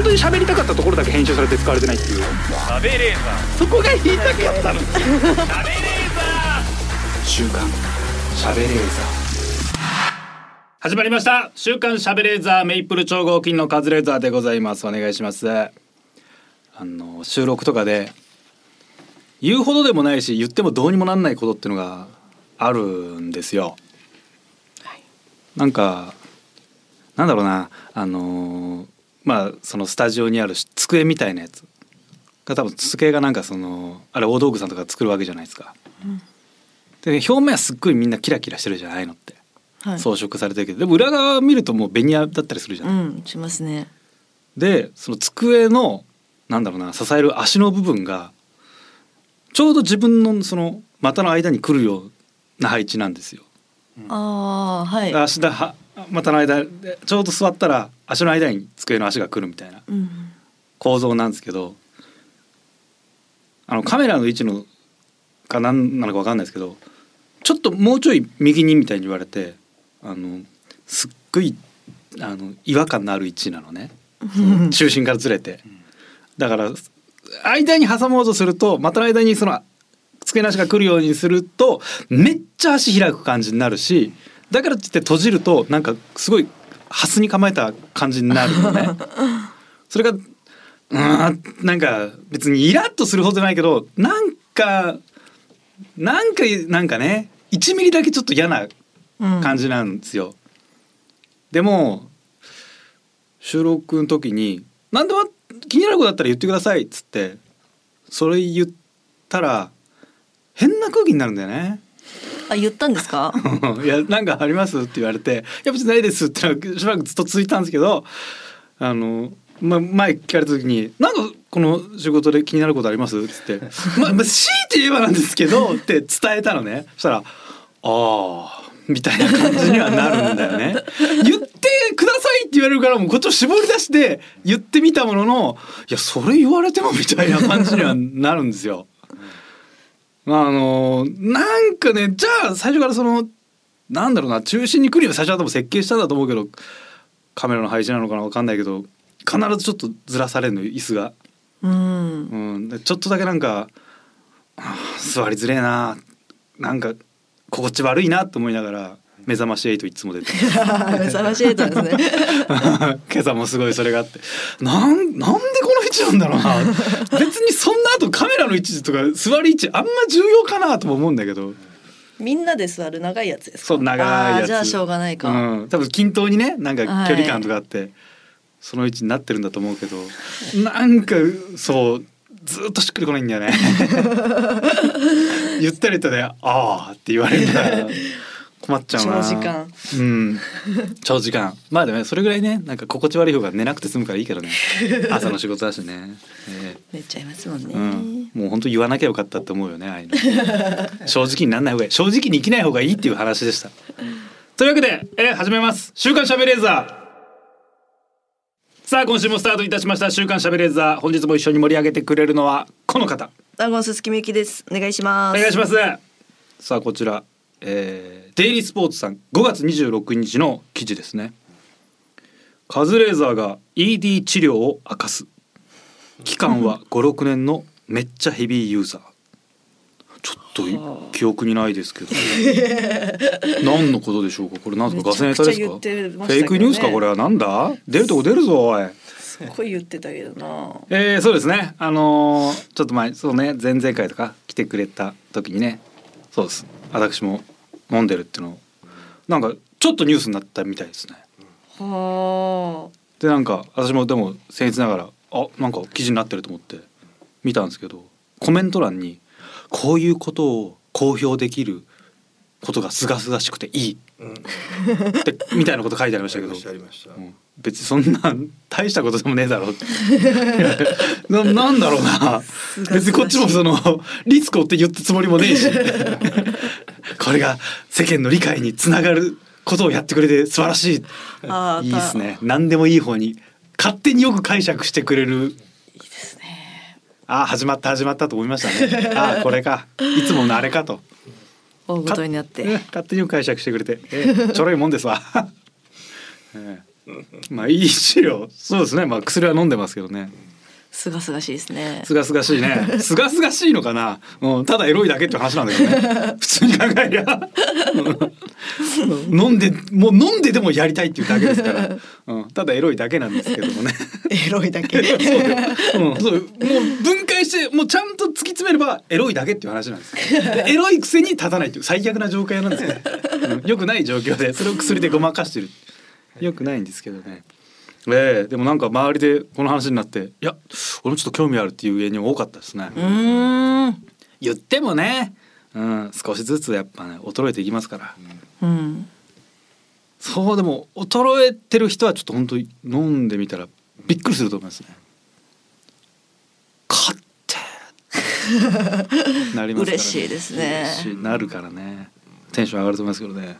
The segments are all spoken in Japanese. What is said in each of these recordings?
本当に喋りたかったところだけ編集されて使われてないっていう。食べレーザそこが言いたかったのー食べレー。ザ週刊喋れー始まりました週刊しゃべレーザーメイプル超合金のカズレーザーでございます。お願いします。あの収録とかで言うほどでもないし言ってもどうにもなんないことっていうのがあるんですよ、なんかなんだろうなあのーまあそのスタジオにある机みたいなやつが多分机がなんかそのあれ大道具さんとか作るわけじゃないですか、で表面はすっごいみんなキラキラしてるじゃないのってはい。装飾されてるけどでも裏側見るともうベニヤだったりするじゃない、うん、しますね。でその机のなんだろうな支える足の部分がちょうど自分のその股の間に来るような配置なんですよ。ああ、はい。足だは股の間でちょうど座ったら足の間に机の足が来るみたいな。うん。構造なんですけどあのカメラの位置のか何なのか分かんないですけどちょっともうちょい右にみたいに言われてあのすっごいあの違和感のある位置なのね。中心からずれて。だから間に挟もうとすると股の間にその机の足が来るようにするとめっちゃ足開く感じになるしだからって閉じるとなんかすごいハスに構えた感じになるのね。それがうーんなんか別にイラッとするほどじゃないけどなんかなんかなんかね1ミリだけちょっと嫌なうん感じなんですよ。でも収録の時に「何でも気になることだったら言ってください」っつってそれ言ったら変な空気になるんだよね。あ、言ったんですか？いやなんかあります？って言われて「いや別にないです」ってしばらくずっと続いたんですけどあの、ま、前聞かれた時に「なんかこの仕事で気になることあります?」っつって「まま強いて言えばなんですけど」って 伝えたのねそしたら「ああ」みたいな感じにはなるんだよね。言ってくださいって言われるからもうこっちを絞り出して言ってみたものの「いやそれ言われても」みたいな感じにはなるんですよ。まああのなんかねじゃあ最初からそのなんだろうな中心に来るように最初は多分設計したんだと思うけどカメラの配置なのかなわかんないけど必ずちょっとずらされるの椅子が、うん。うん、でちょっとだけなんか座りづれえななんか心地悪いなと思いながら目覚まし8いつも出て 目覚まし8なんですね。今朝もすごいそれがあって。なんなんでこの位置なんだろうな。別にそんな後カメラの位置とか座り位置あんま重要かなとも思うんだけど。みんなで座る長いやつですか？そう長いやつ。じゃあしょうがないか。うん、多分均等にねなんか距離感とかあって、その位置になってるんだと思うけど。なんかそうずっとしっくりこないんだよね。言ったりとね「ああ」って言われたら困っちゃうな。長時間。うん。長時間。まあでもねそれぐらいねなんか心地悪い方が寝なくて済むからいいけどね。朝の仕事だしね、ええ。寝ちゃいますもんね。うん、もう本当言わなきゃよかったって思うよねああいうの。正直になんない方がいい。正直に生きない方がいいっていう話でした。というわけで、えー始めます。週刊しゃべレーザー。さあ今週もスタートいたしました。週刊しゃべレーザー。本日も一緒に盛り上げてくれるのはこの方。ダゴンススキミユキです。お願いします。お願いします。さあこちら、えーデイリースポーツさん5月26日の記事ですね。カズレーザーが ED 治療を明かす。期間は56年のめっちゃヘビーユーザー。ちょっとい記憶にないですけど。何のことでしょうか？これなんですか？ガセネタですか？ね。フェイクニュースか？これは。なんだ？出るとこ出るぞおい。すっごい言ってたけどな。えー、そうですね。あのーちょっと前そうね前々回とか来てくれた時にね。そうです。私も飲んでるっていうのをなんかちょっとニュースになったみたいですね。はでなんか私もでも僭越ながらあなんか記事になってると思って見たんですけどコメント欄にこういうことを公表できることが清々しくていいってみたいなこと書いてありましたけど。別にそんな大したことでもねえだろ。うってななんだろうな。別にこっちもそのリスクをって言ったつもりもねえし。これが世間の理解につながることをやってくれて素晴らしい。いいですね。何でもいい方に勝手によく解釈してくれる。いいですね。ああ始まった始まったと思いましたね。ああこれか。いつものあれかと大ごとになって。ね勝手に解釈してくれて、えーちょろいもんですわ、えーまあいい治療。そうですね。まあ薬は飲んでますけどね。すがすがしいですね。すがすがしいね。すがすがしいのかな、うん、ただエロいだけって話なんだけどね。普通に考えりゃ。うん。飲んでもう飲んででもやりたいっていうだけですから、うん、ただエロいだけなんですけどもね。エロいだけ。そううん、そうもう分解してもうちゃんと突き詰めればエロいだけっていう話なんですでエロいくせに立たないっていう最悪な状況なんですよね、うん、よくない状況でそれを薬でごまかしてる。よくないんですけどねええでもなんか周りでこの話になっていや俺もちょっと興味あるっていう芸人多かったですね、うーん。言ってもね、うん、少しずつやっぱね衰えていきますから、うん。そうでも衰えてる人はちょっと本当に飲んでみたらびっくりすると思いますね。勝って。なりますから、嬉しいですね。なるからね。テンション上がると思いますけどね。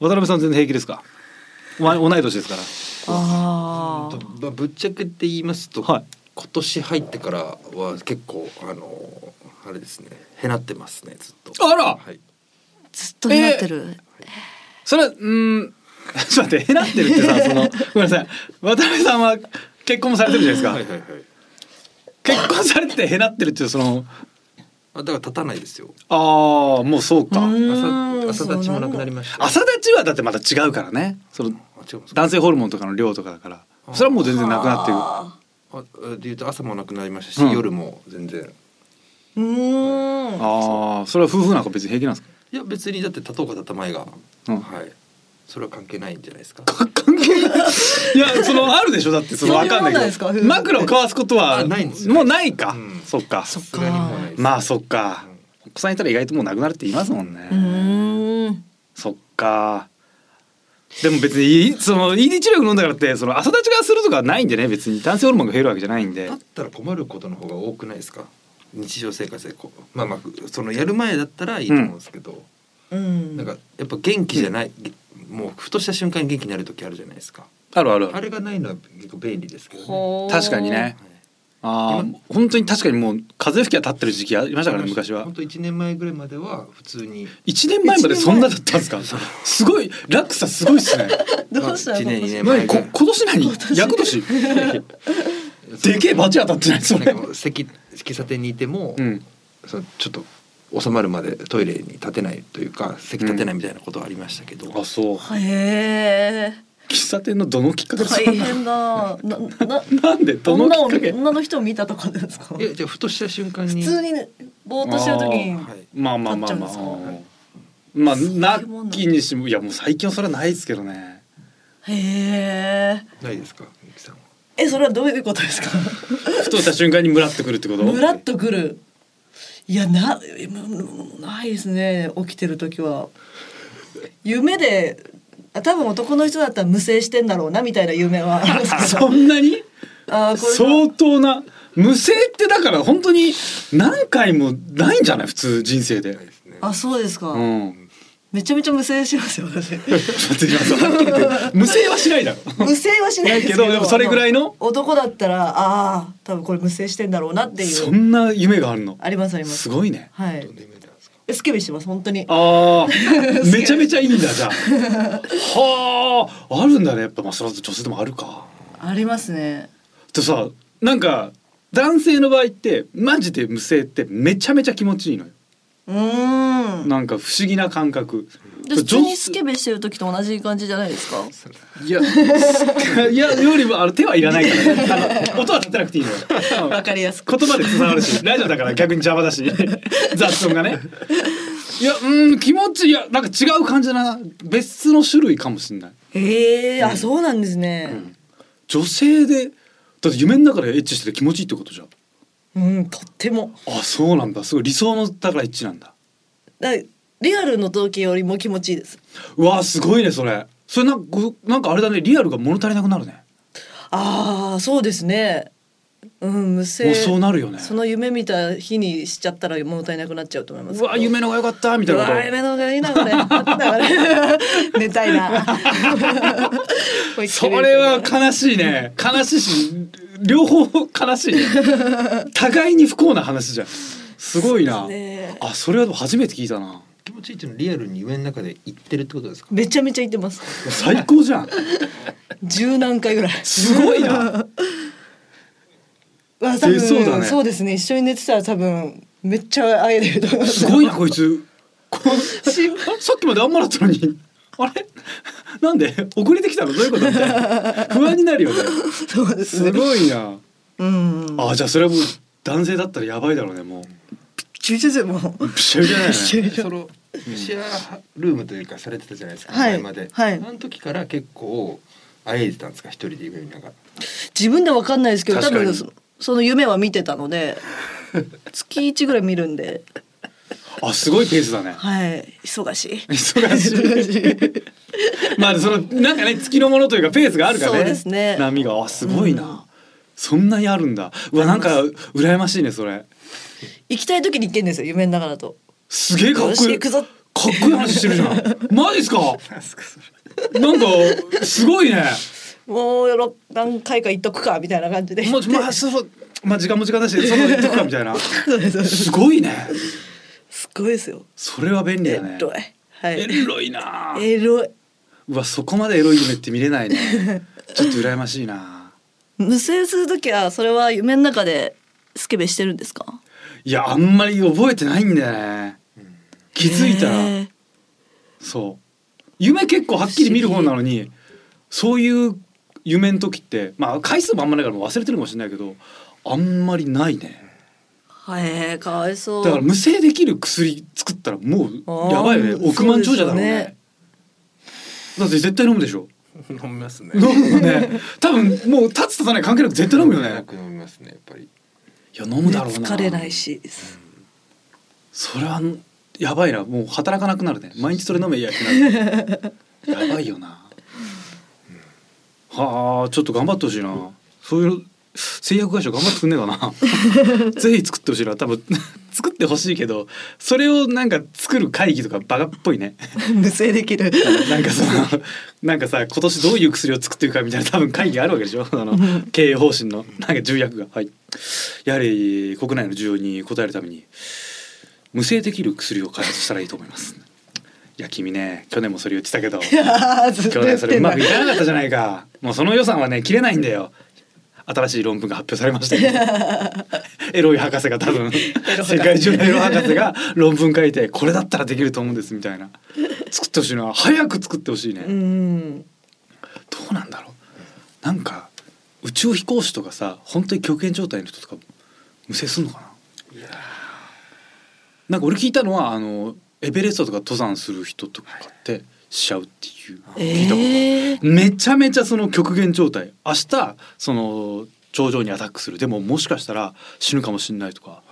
渡辺さん全然平気ですか？お前同い年ですから。ああまあぶっちゃけて言いますと、はい今年入ってからは結構あのあれですねへなってますねずっと。あらはい。ずっとなってる、それはうーん ちょっと待ってへなってるってさ そのごめんなさい渡辺さんは結婚もされてるじゃないですか。はいはいはい。結婚されててへなってるっていうそのあだから立たないですよ。ああもうそうか。朝朝立ちもなくなりました。朝立ちはだってまた違うからねその。男性ホルモンとかの量とかだからそれはもう全然なくなってるああで言うと朝もなくなりましたし、うん夜も全然。ーうーんああそれは夫婦なんか別に平気なんですか？いや別にだって立とうか立たまいが、うんはい。それは関係ないんじゃないですか。いいやそのあるでしょ？だってそのわかんないけど。婦枕を交わすことはあないんですよもうないか、うん。そっか。そっさすがにもうないですまあそっか。うん。お子さんいたら意外ともうなくなるって言いますもんね、うーん。そっか。でも別にいいその ED 治療飲んだからってその朝立ちがするとかはないんでね。別に男性ホルモンが増えるわけじゃないんで。だったら困ることの方が多くないですか？日常生活でこう。まあまあそのやる前だったらいいと思うんですけど、うんなんかやっぱ元気じゃない、もうふとした瞬間に元気になる時あるじゃないですか。あるある。あれがないのは結構便利ですけどね、確かにね。ああ本当に確かにもう風吹きが立ってる時期ありましたからね昔は。本当一年前ぐらいまでは普通に。一年前までそんなだったんですか？すごい落差すごいっすね。どうした年二年前。何こ今年何？厄年？でけえバチ当たってないそれ。なんかもう席喫茶店にいても、うん。そのちょっと収まるまでトイレに立てないというか席立てないみたいなことはありましたけど、あそう。へえ喫茶店のどのきっかけで大変だ。なななんで？どの女をきっかけ？女の人を見たとかですか？いやじゃあふとした瞬間に。普通にねぼーっとしてる時にはい。まあまあまあまあ。立っちゃうんですまあなきにしもいやもう最近はそれはないですけどね。へえないですかみゆきさんは？えそれはどういうことですか？ふとした瞬間にムラってくるってこと？ムラっとくるいやなないですね。起きてる時は。夢であ多分男の人だったら無声してんだろうなみたいな夢は。そどんなに？あーこれ相当な。無声ってだから本当に何回もないんじゃない？普通人生で。あそうですか、うんめちゃめちゃ無声しますよ私。無声はしないだろ。無声はしないけどでもそれぐらいの男だったらああ多分これ無声してんだろうなっていそうんな夢があるの？ありますあります。すごいね。はい。スケベしてます本当に。ああ めちゃめちゃいいんだじゃあ。はああるんだね。やっぱまあそれは女性でもあるか。ありますね。でさなんか男性の場合ってマジで無声ってめちゃめちゃ気持ちいいのよなんか不思議な感覚。で普通にスケベしてる時と同じ感じじゃないですか？いや いやよりもあの手はいらないから。ねあの音は立てなくていいのよ。わかりやすく。言葉で伝わるし ラジオだから逆に邪魔だし。雑音がね。いやうん気持ちいやなんか違う感じだな。別の種類かもしれない。へえあそうなんですね。女性でだって夢の中でエッチしてて気持ちいいってことじゃんうん、とっても。あそうなんだ。すごい。理想のだからエッチなんだ。だリアルの時よりも気持ちいいです。うわすごいねそれ。それなんかなんかあれだね。リアルが物足りなくなるね。ああそうですね。うん無声もうそうなるよね。その夢見た日にしちゃったら物足りなくなっちゃうと思います。うわ夢の方が良かったみたいなこと。うわ夢の方がいいなこれ 寝たいな。それは悲しいね。悲しいし両方悲しいね。互いに不幸な話じゃん。すごいな、ね。あそれは初めて聞いたな。でもちいちのリアルに夢の中で行ってるってことですか？めちゃめちゃ行ってます。最高じゃん。十何回ぐらい。すごいな。わ多分出そうだね。そうですね。一緒に寝てたら多分めっちゃ会えると思います。すごいなこいつ。こさっきまであんまだったのにあれ？なんで？遅れてきたの？どういうこと？みたいな。不安になるよね。そうですすねごいな。うん。あじゃあそれはもう男性だったらやばいだろうねも中々でもう。びっしゃびしゃだよね一緒にそのシェアルームというかされてたじゃないですか、はい前まで、はい。あの時から結構会えてたんですか？一人で夢見ながら。自分でわかんないですけど多分そその夢は見てたので月一ぐらい見るんであすごいペースだね。はい。忙しい。忙しい。まあそのなんかね月のものというかペースがあるからね。そうですね。波が。あすごいな、うん。そんなにあるんだ。うわなんか羨ましいねそれ。行きたい時に行けんですよ夢の中だと。すげえかっよこいい。かっこいい話してるじゃん。マジっすか？なんかすごいね。もうろ何回か行っとくかみたいな感じで。もうまあそうまあ時間も時間だしその言っとくかみたいな。すごいねすごいですよ。それは便利エだね。ロい。はい。エロいな。エロい。うわそこまでエロい夢って見れないね。ちょっと羨ましいな。無声する時はそれは夢の中でスケベしてるんですか？いやあんまり覚えてないんだよね。気づいたら。そう。夢結構はっきり見る方なのにそういう夢の時ってまあ回数もあんまないから忘れてるかもしれないけどあんまりないねへえかわいそう。だから無声できる薬作ったらもうやばいよね。億万長者だろうね。ねだって絶対飲むでしょ。飲みますね。飲むね。多分もう立つ立たない関係なく絶対飲むよね。よく飲みますねやっぱり。いや飲むだろうな。疲れないし。それはやばいな。もう働かなくなるね。毎日それ飲めや やばいよな、はあちょっと頑張ってほしいな。そういう製薬会社頑張ってくんねえかな。ぜひ作ってほしいな。多分 作ってほしいけどそれをなんか作る会議とかバカっぽいね。無声できる。なんかそのなんかさ今年どういう薬を作っていくかみたいな多分会議あるわけでしょ？あの経営方針の。なんか重役が。はい。やはり国内の需要に応えるために無声できる薬を開発したらいいと思います。いや君ね去年もそれ言ってたけど去年それうまくいかなかったじゃないか。もうその予算はね切れないんだよ新しい論文が発表されましたよ エロい博士が多分世界中のエロ博士が論文書いてこれだったらできると思うんですみたいな。作ってほしいな早く作ってほしいね、うん。どうなんだろう。なんか宇宙飛行士とかさ本当に極限状態の人とか無声すんのかな？なんか俺聞いたのはあのエベレストとか登山する人とかってしちゃうっていう。聞いたことえーめちゃめちゃその極限状態。明日その頂上にアタックする。でももしかしたら死ぬかもしれないとか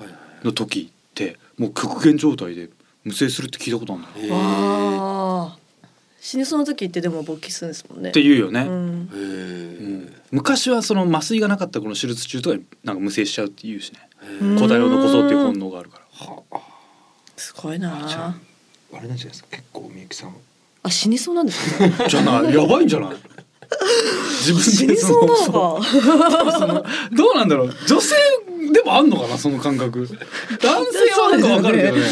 の時ってもう極限状態で無声するって聞いたことあるんだよ。へー。死にそうな時ってでも勃起するんですもんね。って言うよね、うん。うん。昔はその麻酔がなかったこの手術中とかになんか無声しちゃうって言うしね。へー。抗体を残そうっていう本能があるから。はあ。すごいなああれなんじゃないですか。結構みゆきさんあ死にそうなんですね。じゃないやばいんじゃない？自分死にそうなのか。どうなんだろう？女性でもあんのかな？その感覚。男性はなんかわかるけどね。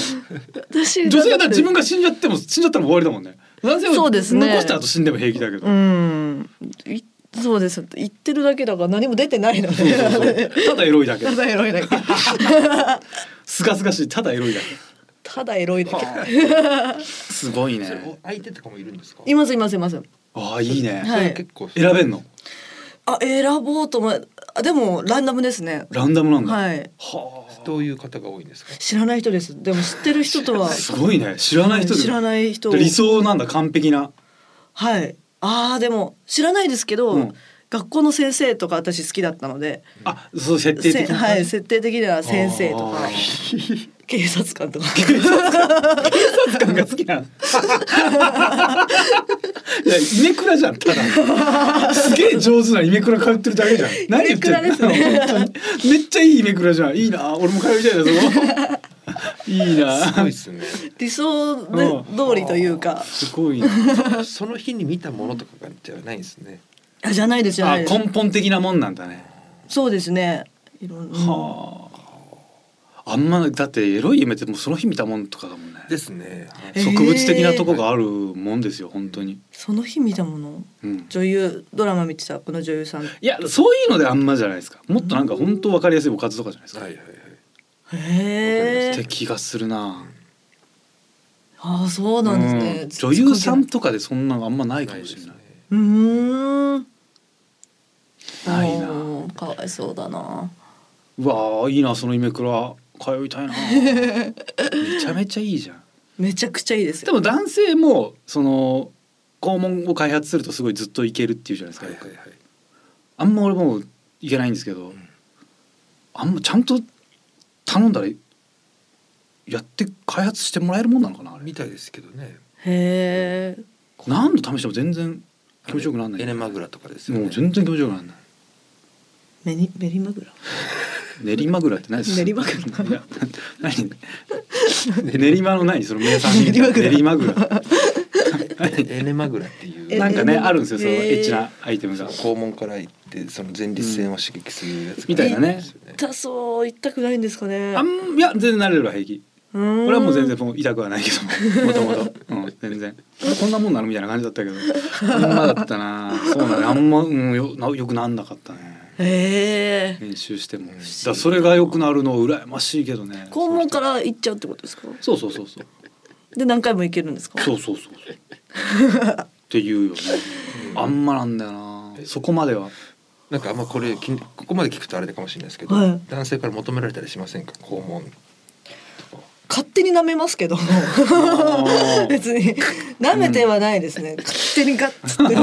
私女性は自分が死んじゃっても死んじゃったら終わりだもんね。男性はそうですね。残した後死んでも平気だけど、うん。いそうです。言ってるだけだから何も出てないので。ただエロいだけ。ただエロいだけ。すがすがしい。ただエロいだけただエロいだけ。すごいね。相手とかもいるんですか？いますいますいます。ああいいね、はい。結構選べんの？あ選ぼうともあでもランダムですね。ランダムなんだ、はい。はどういう方が多いんですか？知らない人です。でも知ってる人とは。あ すごいね。知らない人で。知らない人。理想なんだ完璧な。はい。あーでも知らないですけど、うん。学校の先生とか私好きだったので。あそう設定的はい設定的には先生とか警察官とか。警察官が好きなの。いやイメクラじゃんただすげえ上手なイメクラ通ってるだけじゃん。何言ってんの？ね。めっちゃいいイメクラじゃん。いいな。俺も通いたいなそこ。いいな。すごいですね。理想でうん。通りというか。すごいな。その日に見たものとかがじゃないんですね。あじゃないですじゃなあいです。根本的なもんなんだね。そうですね。いろんな。はあんまだってエロい夢ってもうその日見たもんとかだもんね。ですね。えー植物的なとこがあるもんですよ本当に、その日見たもの？うん、女優ドラマ見てたこの女優さん。へいやそういうのであんまじゃないですか。もっとなんか本当わかりやすいおかずとかじゃないですか、はいはいはい。えって気がするな。ああそうなんですね、うん。女優さんとかでそんなのあんまないかもしれない。うーん。ないな。かわいそうだな。うわーいいなその夢倉通いたいな。めちゃめちゃいいじゃん。めちゃくちゃいいですでよも男性もその肛門を開発するとすごいずっといけるっていうじゃないですか、はいはいはい。あんま俺もいけないんですけど、ん。あんまちゃんと頼んだらやって開発してもらえるもんなのかなあれ。みたいですけどね。へえ。何度試しても全然気持ちよくならない。エネマグラとかですよね。もう全然気持ちよくならない。メニメリマグラ練馬グラって何です練馬グラい。や何？練馬の何？その名産品。練馬グラ練馬グラエネマグラっていう。えなんかねえあるんですよそのエッチなアイテムが。肛門から行ってその前立腺を刺激するやつがみたいなね。痛そう痛くないんですかね。あんいや全然慣れるわ平気。俺俺はもう全然もう痛くはないけど もともと。うん全然。こんなもんなの？みたいな感じだったけど。あんまだったな。そうだ。ねあんま、うん、よなよくなんなかったねへえ練習しても。だそれが良くなるの羨ましいけどね。肛門から行っちゃうってことですか？そうそうそうそう。で何回も行けるんですか？そうそうそうそう。っていうよね。あんまなんだよな。そこまでは。なんかあんまこれきここまで聞くとあれかもしれないですけど、はい。男性から求められたりしませんか？肛門勝手に舐めますけど。ー。別に。舐めてはないですね、勝手にガッツって。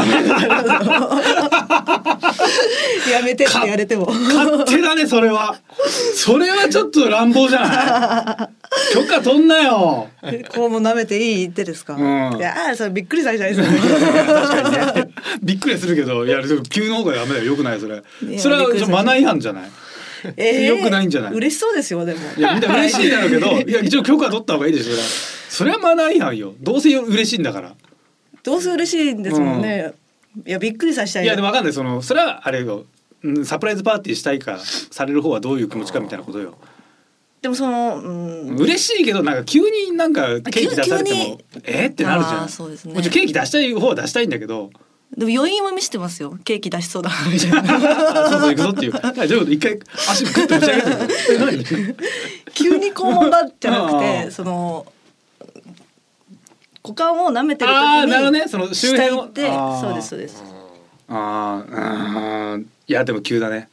やめてって言われても。勝手だねそれは。それはちょっと乱暴じゃない？許可取んなよ。こうも舐めていいってですか、うん。いやーそれびっくりされちゃいそう。ね。びっくりするけどいや急の方がダメだよよくないそれ。やそれはマナー違反じゃない？えよくないんじゃない？嬉しそうですよでも。いやみんな嬉しいだろうけどい。や一応許可取った方がいいでしょそれは。マナー違反よ。どうせ嬉しいんだから。どうせ嬉しいんですもんね、いやびっくりさせたいいやでもわかんない。そのそれはあれよ。うんサプライズパーティーしたいかされる方はどういう気持ちかみたいなことよ。でもその、うん、嬉しいけどなんか急になんかケーキ出されてもえ？ーってなるじゃん。あーそうですね。もちろんケーキ出したい方は出したいんだけどでも余韻は見せてますよ。ケーキ出しそうだなみたいな。あそうそう行くぞっていう。はいどういうこと？一回足グッと持ち上げてえ何 急に肛門だじゃなくあてー。その股間を舐めてる時あーになるほどね。その周辺を。そうですそうです。あーあーいやでも急だね。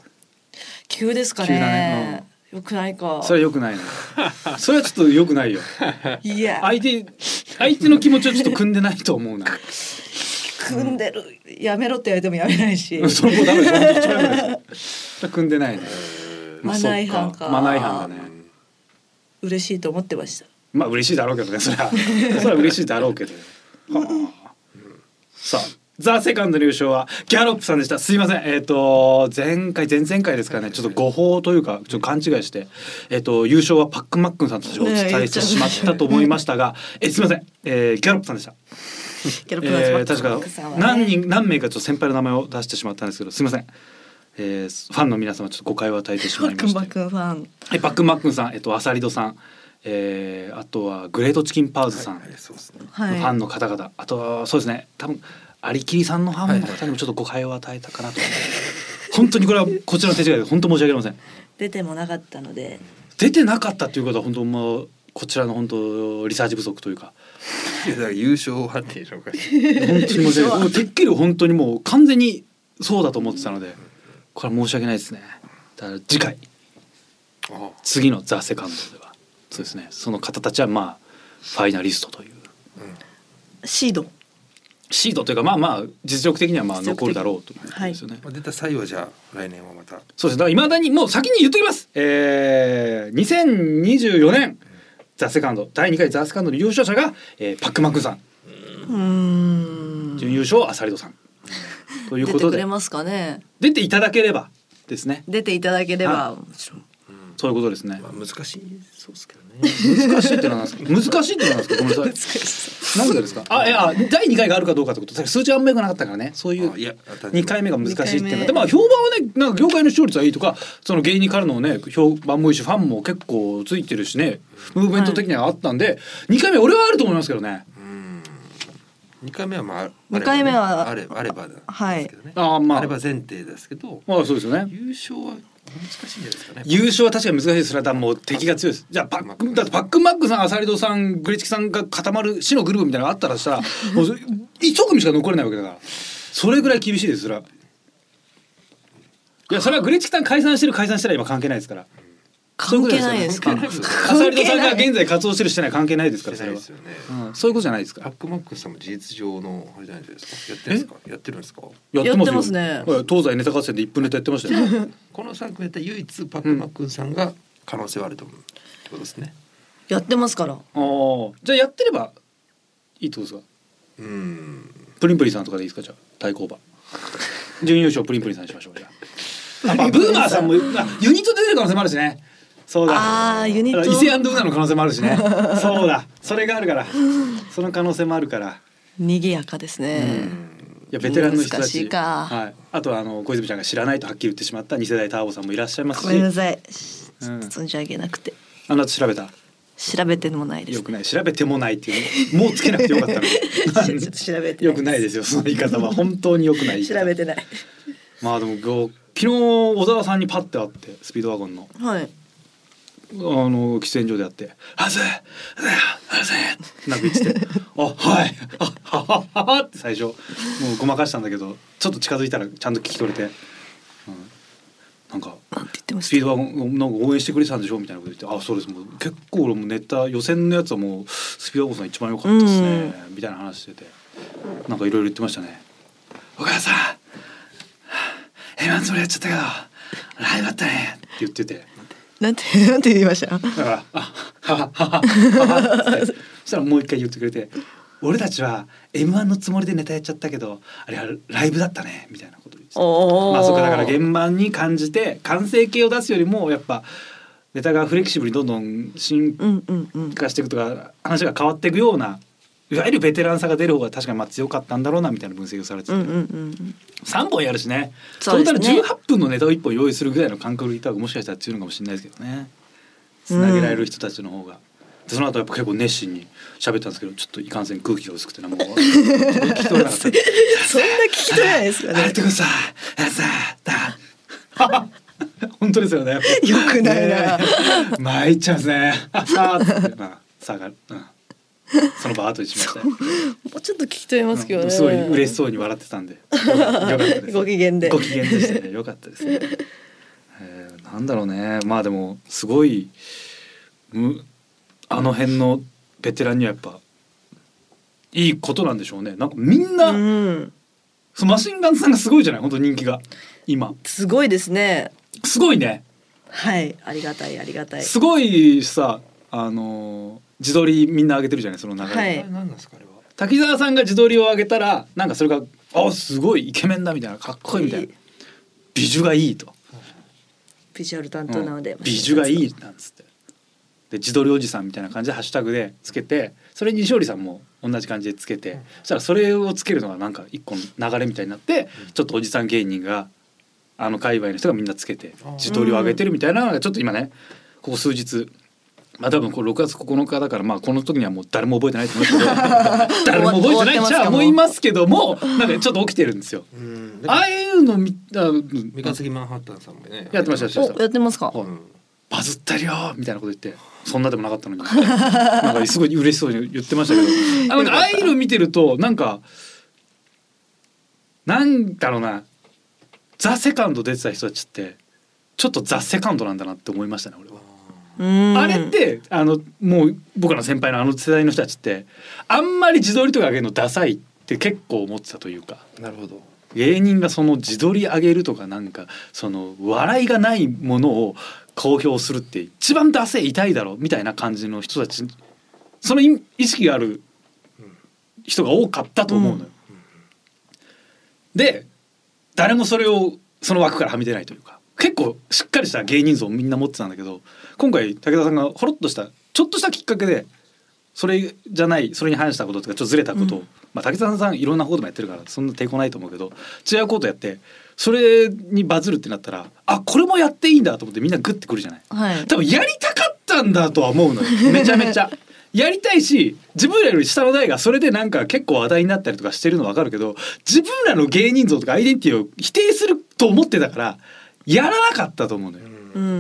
急ですか急だね。ねよくないか。それは良くないね。それはちょっと良くないよ。いや。相手相手の気持ちをちょっと組んでないと思うな組んでる。やめろって言われてもやめないし。それもうダメです。組んでないね。まあマナー違反か。マナー違反だね。嬉しいと思ってました。まあ嬉しいだろうけどねそれは。それは嬉しいだろうけど、はあ。さあザ・セカンドの優勝はギャロップさんでした。すいません。えっ、と前回前々回ですかね。ちょっと誤報というかちょっと勘違いしてえっ、と優勝はパックンマックンさんとしてお伝えしてしまったと思いましたが、えすいません、えーギャロップさんでした確か奥さんはね。何人何名かちょっと先輩の名前を出してしまったんですけどすみません、えー、ファンの皆様ちょっと誤解を与えてしまいまして。バックンバックンファン。はいバックンマックンさんえっとアサリドさん、えー、あとはグレートチキンパウズさん、はいはいそうですね。はい。ファンの方々。あとはそうですね。多分ありきりさんのファンの方にもちょっと誤解を与えたかなと、本当にこれはこちらの手違いで本当申し訳ありません。出てもなかったので。出てなかったということは本当もうこちらの本当リサーチ不足というか。いやだから優勝判定のおかしい本当にもうてっきり本当にもう完全にそうだと思ってたのでこれは申し訳ないですね。だから次回。あ次の「ザ・セカンドでは。そうですね。その方たちはまあファイナリストという。シード。シードというかまあまあ実力的にはまあ残るだろうということですよね、まあ出た際はじゃあ来年はまた。そうです。だからいまだにもう先に言っときます。えー、2024年ザ・セカンド。第2回ザ・セカンドの優勝者が、えー、パックマックン。さんうーん。準優勝アサリドさん。という出ことで。てくれますかね。出ていただければですね。出ていただければ。はもちろんそういうことですね。まあ難しいそうですけどね。難しいってのは何ですか？難しいってのは何ですか？ごめんなさい。なんでですか？あいや第2回があるかどうかってこと数値あんま良くなかったからね。そういうあいや2回目が難しいっていうの。でまあ評判はねなんか業界の視聴率はいいとかその芸人からのね評判もいいしファンも結構ついてるしね。ムーブメント的にはあったんで、2回目俺はあると思いますけどね。うん。二回目はまあ二回目はあればあればですはいけどね、あーまあ。あれば前提ですけどまあそうですよね。優勝は難しいんじゃないですかね。優勝は確かに難しいです。それはもう敵が強いです。じゃあパックだってパックンマックさんアサリドさんグリチキさんが固まる死のグループみたいなのがあったらしたらもう一組しか残れないわけだから。それぐらい厳しいですそれは。いやそれはグリチキさん解散してる解散してない今関係ないですから関係ないですか？アサリドさんが現在活動してるしてない関係ないですからそれは。してないですよね。うん、そういうことじゃないですか。パックマックさんも事実上のあれじゃないですか？やってるんですか？やってるんですか？ややってますねはい東西ネタ合戦で1分ネタやってましたよ。この3組やったら唯一パックマックさんが可能性はあると思うってことですね。やってますから。ああじゃあやってればいいってことですか？うん。プリンプリンさんとかでいいですか？じゃあ対抗馬。準優勝プリンプリンさんにしましょう。じゃあ。あまあブーマーさんもあユニットで出てる可能性もあるしねそうだ。あーユニット。伊勢アンドウナの可能性もあるしね。そうだ。それがあるから。その可能性もあるから。賑やかですね、いやベテランの人たち。はい、あとはあの小泉ちゃんが知らないとはっきり言ってしまった。二世代ターボさんもいらっしゃいますし。ごめんなさい、うん。存じ上げなくて。あの後調べた？調べてもないです。よくない。調べてもないっていうもうつけなくてよかったの 調べてよくないですよその言い方は。本当によくない。調べてない。まあでも今日昨日小沢さんにパッて会ってスピードワゴンの。はいあの喫煙所であって「はずはずなんか言ってて「あはい。あはははは」って最初もうごまかしたんだけどちょっと近づいたらちゃんと聞き取れて、うん、なんかスピーしドワゴンなんか応援してくれてたんでしょ？みたいなこと言って「あそうです。もう結構俺もネタ予選のやつはもうスピードワゴンさん一番良かったですね」みたいな話してて。なんかいろいろ言ってましたね。お母さん今つもりやっちゃったけどライブあったねって言ってて。なんて なんて言いました？だから「あはははは」そしたらもう一回言ってくれて「俺たちは m 1のつもりでネタやっちゃったけどあれはライブだったね」みたいなこと言ってたまあそうかだから現場に感じて完成形を出すよりもやっぱネタがフレキシブルにどんどん進化していくとか話が変わっていくようないわゆるベテランさが出る方が確かにまあ強かったんだろうなみたいな分析をされてて、うんうんうん。3本やるしね。トそうですね。ータル18分のネタを1本用意するぐらいの感覚でいた方がもしかしたら強いのかもしれないですけどね。つなげられる人たちの方が。でその後やっぱ結構熱心に喋ったんですけどちょっといかんせん空気が薄くてなもう。聞き取れなかったそんな聞き取れないですかねさだ 本当ですよね。よくないな。ねえ。参っちゃうんですね。ああって。まあ下がる、うん、その場後にしましたよ。もうちょっと聞き取れますけどね。すごい嬉しそうに笑ってたんで。よかったです。ご機嫌で。ご機嫌でしたね。よかったですね、えー、なんだろうね。まあでもすごいむあの辺のベテランにはやっぱいいことなんでしょうね。なんかみんな、うん。そのマシンガンズさんがすごいじゃない？本当人気が。今。すごいですね。すごいね。はい。ありがたいありがたい。すごいさあのー自撮りみんな上げてるじゃないその流れ。で、はい。あれ何なんですかあれは？滝沢さんが自撮りを上げたらなんかそれがあすごいイケメンだみたいなかっこいいみたいな。美女がいいと、ビジュアル担当なので、うん。美女がいいなんつって。で自撮りおじさんみたいな感じでハッシュタグでつけてそれに西織さんも同じ感じでつけて、そしたらそれをつけるのがなんか一個の流れみたいになって、ちょっとおじさん芸人があの界隈の人がみんなつけて自撮りを上げてるみたいなのがちょっと今ねここ数日まあ多分これ6月9日だからまあこの時にはもう誰も覚えてないと思うんですけど 誰も覚えてないっちゃ思いますけどもなんかちょっと起きてるんですよ。うん。ああいうの見た三日月マンハッタンさんもね。やってましたやってました。おやってますか？うん。バズってるよみたいなこと言ってそんなでもなかったのに。なんかすごい嬉しそうに言ってましたけど。あなんかああいうの見てるとなんかなんだろうな。ザ・セカンド出てた人たちってちょっとザ・セカンドなんだなって思いましたね俺は。うん。あれってあのもう僕らの先輩のあの世代の人たちってあんまり自撮りとか上げるのダサいって結構思ってたというか。なるほど。芸人がその自撮り上げるとかなんかその笑いがないものを公表するって一番ダセえ痛いだろみたいな感じの人たちその意意識がある人が多かったと思うのよ。で誰もそれをその枠からはみ出ないというか結構しっかりした芸人像をみんな持ってたんだけど今回武田さんがほろっとしたちょっとしたきっかけでそれじゃないそれに反したこととかちょっとずれたことを、うんまあ竹澤さんいろんなこともやってるからそんな抵抗ないと思うけど違うことやってそれにバズるってなったらあこれもやっていいんだと思ってみんなグッてくるじゃない。はい多分やりたかったんだとは思うのよ めちゃめちゃ。やりたいし自分らより下の代がそれでなんか結構話題になったりとかしてるの分かるけど自分らの芸人像とかアイデンティティを否定すると思ってたからやらなかったと思うのよ。うんうんう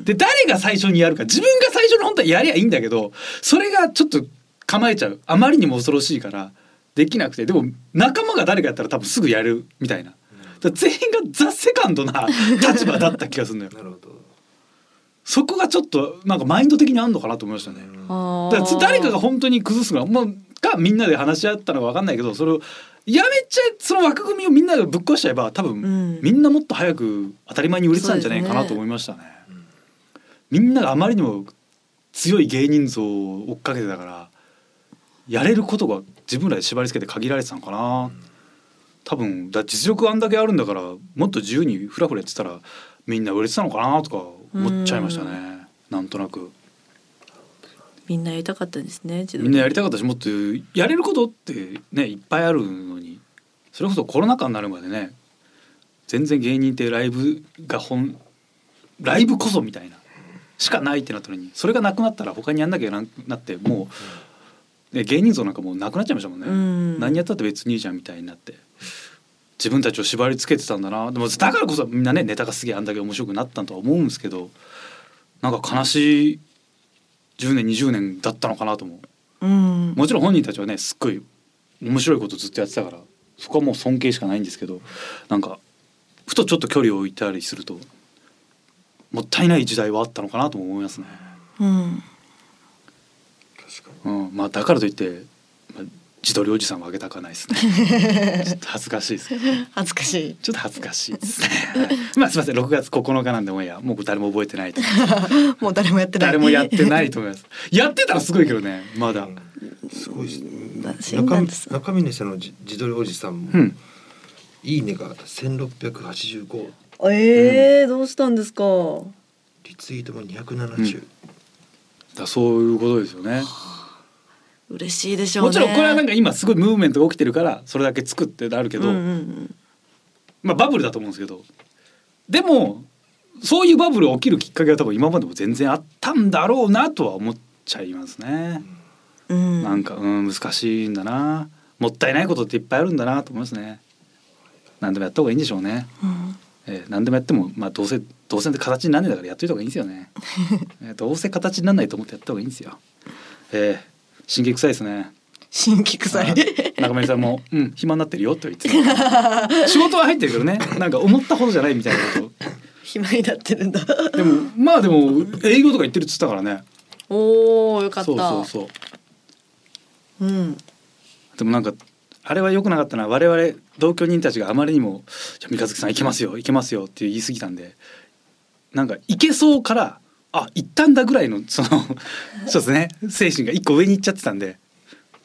んで誰が最初にやるか自分が最初に本当はやりゃいいんだけどそれがちょっと構えちゃうあまりにも恐ろしいからできなくてでも仲間が誰かやったら多分すぐやるみたいな。全員がザ・セカンドな 立場だった気がするのよ。なるほどそこがちょっとなんかマインド的にあんのかなと思いましたね。あだから誰かがほ本当に崩すのは、まあ、かみんなで話し合ったのか分かんないけどそれをやめちゃその枠組みをみんなでぶっ壊しちゃえば多分、うんみんなもっと早く当たり前に売れてたんじゃないかなと思いましたね。みんながあまりにも強い芸人像を追っかけてたからやれることが自分らで縛り付けて限られてたのかな。多分だ実力あんだけあるんだからもっと自由にフラフラやってたらみんな売れてたのかなとか思っちゃいましたね。なんとなく。みんなやりたかったですねみんなやりたかったしもっとやれることってねいっぱいあるのに。それこそコロナ禍になるまでね全然芸人ってライブが本ライブこそみたいなしかないってなったのにそれがなくなったら他にやんなきゃななってもう、ね、芸人像なんかもうなくなっちゃいましたもんね、うん。何やったって別にいいじゃんみたいになって。自分たちを縛り付けてたんだな。でもだからこそみんなねネタがすげえあんだけ面白くなったとは思うんですけどなんか悲しい10年20年だったのかなと思う。うんもちろん本人たちはねすっごい面白いことずっとやってたからそこはもう尊敬しかないんですけどなんかふとちょっと距離を置いたりするともったいない時代はあったのかなとも思いますね。うんうん、まあだからといって、まあ、自撮りおじさんはあげたくはないですね。ちょっと恥ずかしいです。恥ずかしい。ちょっと恥ずかしいですね。はいまあすみません。6月9日なんでもういいや。もう誰も覚えてないと もう誰もやってない。誰もやってないと思います。やってたらすごいけどね。まだ。すごいです。中んです。中峰さんの自自撮りおじさんも、うん。いいねが1685えー、どうしたんですか？リツイートも270、だそういうことですよね。嬉しいでしょうねもちろんこれはなんか今すごいムーブメントが起きてるからそれだけ作ってあるけど、うんうんうんまあバブルだと思うんですけどでもそういうバブル起きるきっかけは多分今までも全然あったんだろうなとは思っちゃいますね。うんなんかうん難しいんだなもったいないことっていっぱいあるんだなと思いますね。何でもやった方がいいんでしょうね。うんえー、何でもやってもまあどうせどうせ形になんねえだからやっといた方がいいんですよね。えーどうせ形になんないと思ってやった方がいいんですよ。えー、神経臭いですね。新規臭い。中村さんも「うん暇になってるよ」と言ってた。仕事は入ってるけどね。なんか思ったほどじゃないみたいなこ暇になってるんだ。とでもまあでも営業とか行ってるっつったからね。おおよかった。そうそうそう。うん。でもなんかあれは良くなかったな。我々同居人たちがあまりにも「じゃあ三日月さん行けますよ行けますよ」って言い過ぎたんで。なんか行けそうからあ行ったんだぐらいのそのそうですね。精神が一個上に行っちゃってたんで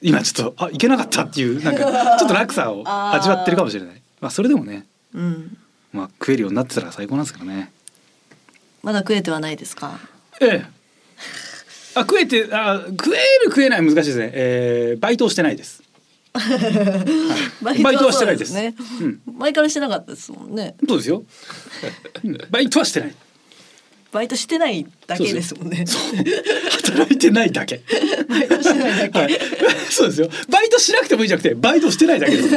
今ちょっとあ行けなかったっていうなんかちょっと落差を 味わってるかもしれない。まあそれでもねうん。まあ食えるようになってたら最高なんですけどね。まだ食えてはないですか？ええ。あ食えてあ食える食えない難しいですね、えー、バイトをしてないです。ババイトはしてないです。ねうん。前からしてなかったですもんね。そうですよ。うん。バイトはしてないバイトしてないだけですもんね働いてないだけ。バイトしてないだけ、はい、そうですよ。バイトしなくてもいいじゃなくて、バイトしてないだけです。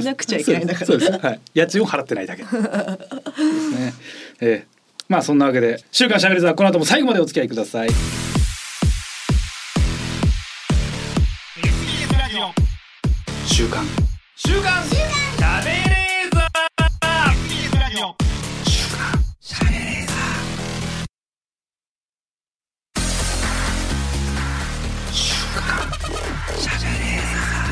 しなくちゃいけないんだからそうです。そうですはい。家賃を払ってないだけ。ですね。えーまあそんなわけで週刊しゃべれザこの後も最後までお付き合いください。週刊週刊しゃ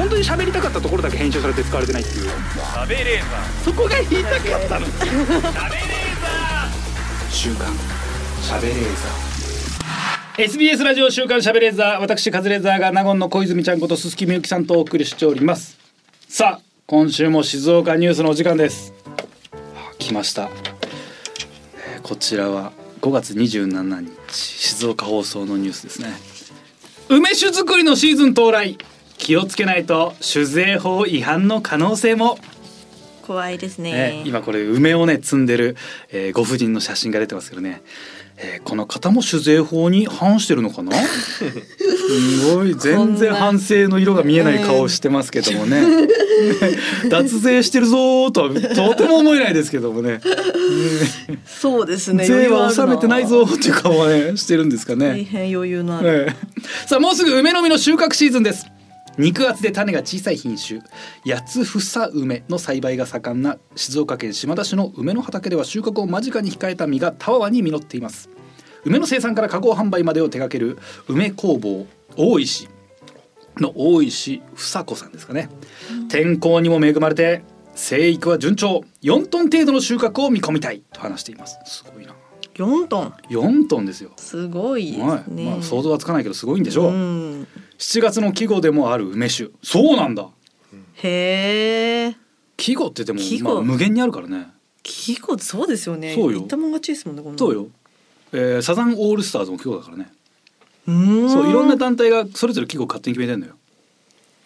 本当に喋りたかったところだけ編集されて使われてないっていう。しゃべれーザそこが言いたかったの。ーしゃべれーザ週刊しゃべれー。ザ SBS ラジオ週刊しゃべれーザー私カズレーザーが納言の小泉ちゃんこと鈴木みゆきさんとお送りしております。さあ今週も静岡ニュースのお時間です。あ来ました、えーこちらは5月27日静岡放送のニュースですね。梅酒作りのシーズン到来。気をつけないと酒税法違反の可能性も、怖いですね。ね。今これ梅をね積んでる、えーご婦人の写真が出てますけどね、えーこの方も酒税法に反してるのかな？すごい。全然反省の色が見えない顔してますけどもね。ね脱税してるぞーとはとても思えないですけどもね。そうですね。税は納めてないぞっていう顔はねしてるんですかね。大変余裕のある。ええ。さあもうすぐ梅の実の収穫シーズンです肉厚で種が小さい品種八つ房梅の栽培が盛んな静岡県島田市の梅の畑では収穫を間近に控えた実がたわわに実っています。梅の生産から加工販売までを手掛ける梅工房大石の大石房子さんですかね、天候にも恵まれて生育は順調。4トン程度の収穫を見込みたいと話しています。すごいな。四トン。4トンですよすごいですはい、ね。まあ想像はつかないけどすごいんでしょう、うん。7月の季語でもある梅酒そうなんだへえ。季語ってでもまあ、無限にあるからね季語そうですよね。そうよ言ったもん勝ちですもんね。このそう。よ、えーサザンオールスターズも季語だからねうーん。そういろんな団体がそれぞれ季語勝手に決めてんのよ、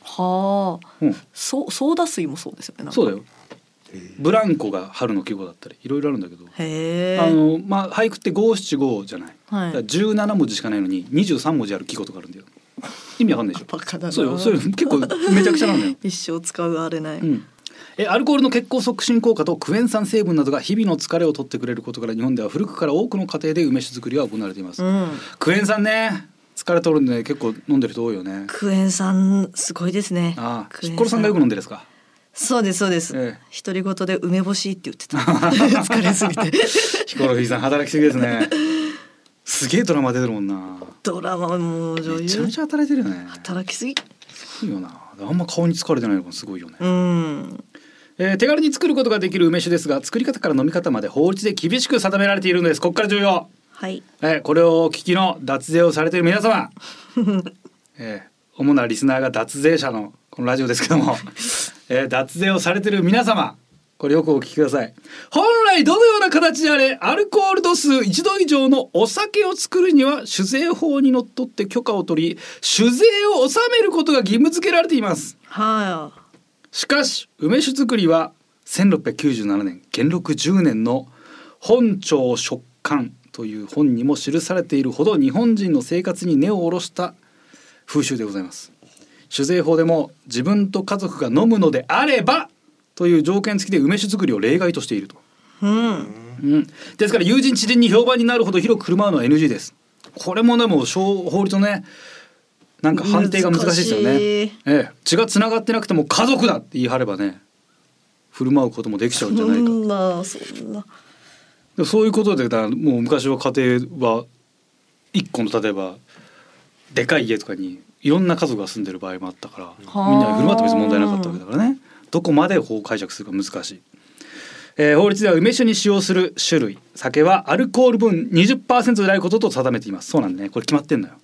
はあ。うん、そうソーダ水もそうですよね。そうだよブランコが春の季語だったりいろいろあるんだけど。あのまあ俳句って五七五じゃない、はい。だから17文字しかないのに23文字ある季語とかあるんだよ。意味わかんないでしバカだそうよそういう結構めちゃくちゃなのよ。一生使うあれない。うん、えアルコールの血行促進効果とクエン酸成分などが日々の疲れを取ってくれることから日本では古くから多くの家庭で梅酒作りが行われています、うん。クエン酸ね。疲れ取るんで結構飲んでる人多いよね。クエン酸すごいですね。ああヒッコロさんがよく飲んでるんですかそうですそうです。ええ独り言で梅干しって言ってた。疲れすぎて。ヒコロヒーさん働きすぎですねすげえドラマ出てるもんなドラマもう女優めちゃめちゃ働いてるよね働きすぎ。すごいよなあんま顔に疲れてないのがすごいよね、うん。えー手軽に作ることができる梅酒ですが作り方から飲み方まで法律で厳しく定められているのですここから重要はい。えーこれをお聞きの脱税をされている皆様、えー主なリスナーが脱税者のこのラジオですけども、えー脱税をされている皆様。これよくお聞きください。本来どのような形であれアルコール度数1度以上のお酒を作るには酒税法にのっとって許可を取り酒税を納めることが義務付けられています。はしかし梅酒造りは1697年元禄10年の「本朝食感」という本にも記されているほど日本人の生活に根を下ろした風習でございます酒税法でも自分と家族が飲むのであればという条件付きで梅酒造りを例外としていると、い。うん。うん、ですから友人知人に評判になるほど広く振る舞うのは NG ですこれもでも小法律のねなんか判定が難しいですよねええ、血がつながってなくても家族だって言い張ればね振る舞うこともできちゃうんじゃないかそんなそんな。でもそういうことでだもう昔は家庭は一個の例えばでかい家とかにいろんな家族が住んでる場合もあったからはあみんなに振る舞っても別に問題なかったわけだからね。どこまで法を解釈するか難しい、えー法律では梅酒に使用する種類。酒はアルコール分20%でないことと定めています。そうなんだね。これ決まってんのよ。